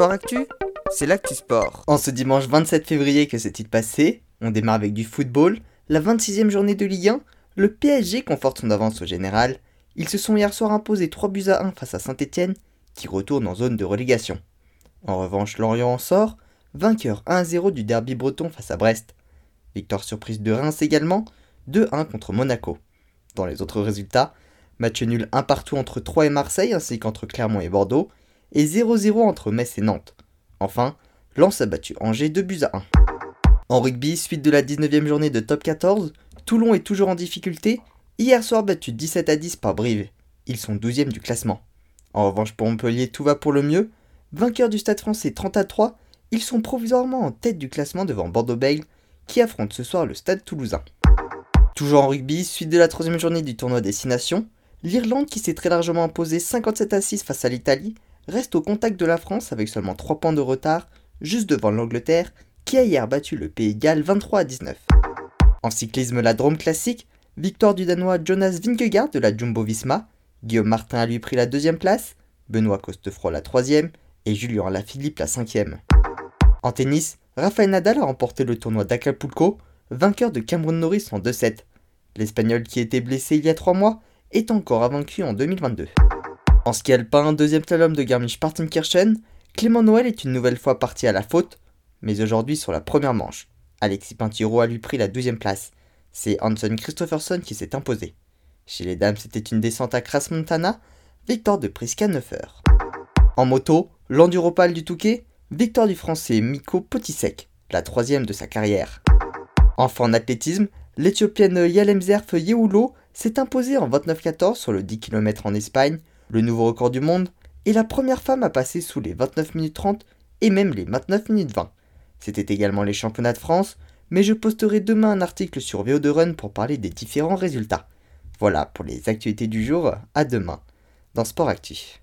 Sport Actu, c'est l'actu sport. En ce dimanche 27 février que s'est-il passé On démarre avec du football, la 26e journée de Ligue 1, le PSG conforte son avance au général. Ils se sont hier soir imposés 3 buts à 1 face à Saint-Etienne, qui retourne en zone de relégation. En revanche, Lorient en sort, vainqueur 1-0 du derby breton face à Brest. Victoire surprise de Reims également, 2-1 contre Monaco. Dans les autres résultats, match nul 1 partout entre Troyes et Marseille ainsi qu'entre Clermont et Bordeaux, et 0-0 entre Metz et Nantes. Enfin, Lens a battu Angers 2 buts à 1. En rugby, suite de la 19e journée de top 14, Toulon est toujours en difficulté, hier soir battu 17 à 10 par Brive. Ils sont 12e du classement. En revanche pour Montpellier, tout va pour le mieux. Vainqueur du stade français 30 à 3, ils sont provisoirement en tête du classement devant Bordeaux-Bègles qui affronte ce soir le stade toulousain. Toujours en rugby, suite de la troisième journée du tournoi Destination, l'Irlande qui s'est très largement imposée 57 à 6 face à l'Italie reste au contact de la France avec seulement 3 points de retard, juste devant l'Angleterre, qui a hier battu le Pays de Galles 23 à 19. En cyclisme, la Drôme classique, victoire du Danois Jonas Vingegaard de la Jumbo Visma, Guillaume Martin a lui pris la deuxième place, Benoît Costefroy la troisième et Julien Alaphilippe la cinquième. En tennis, Rafael Nadal a remporté le tournoi d'Acapulco, vainqueur de Cameron Norris en 2-7. L'Espagnol qui était blessé il y a 3 mois est encore invaincu en 2022. En ski alpin, deuxième slalom de Garmisch-Partenkirchen, Clément Noël est une nouvelle fois parti à la faute, mais aujourd'hui sur la première manche. Alexis Pintiro a lui pris la deuxième place. C'est Hanson Christopherson qui s'est imposé. Chez les dames, c'était une descente à Cras Montana, victoire de Priska Neuffer. En moto, l'enduropale du Touquet, victoire du français Miko Potisek, la troisième de sa carrière. Enfin en athlétisme, l'éthiopienne Yalemzerf Yehulo s'est imposée en 29-14 sur le 10 km en Espagne le nouveau record du monde, est la première femme à passer sous les 29 minutes 30 et même les 29 minutes 20. C'était également les championnats de France, mais je posterai demain un article sur VO2 Run pour parler des différents résultats. Voilà pour les actualités du jour, à demain dans Sport Actif.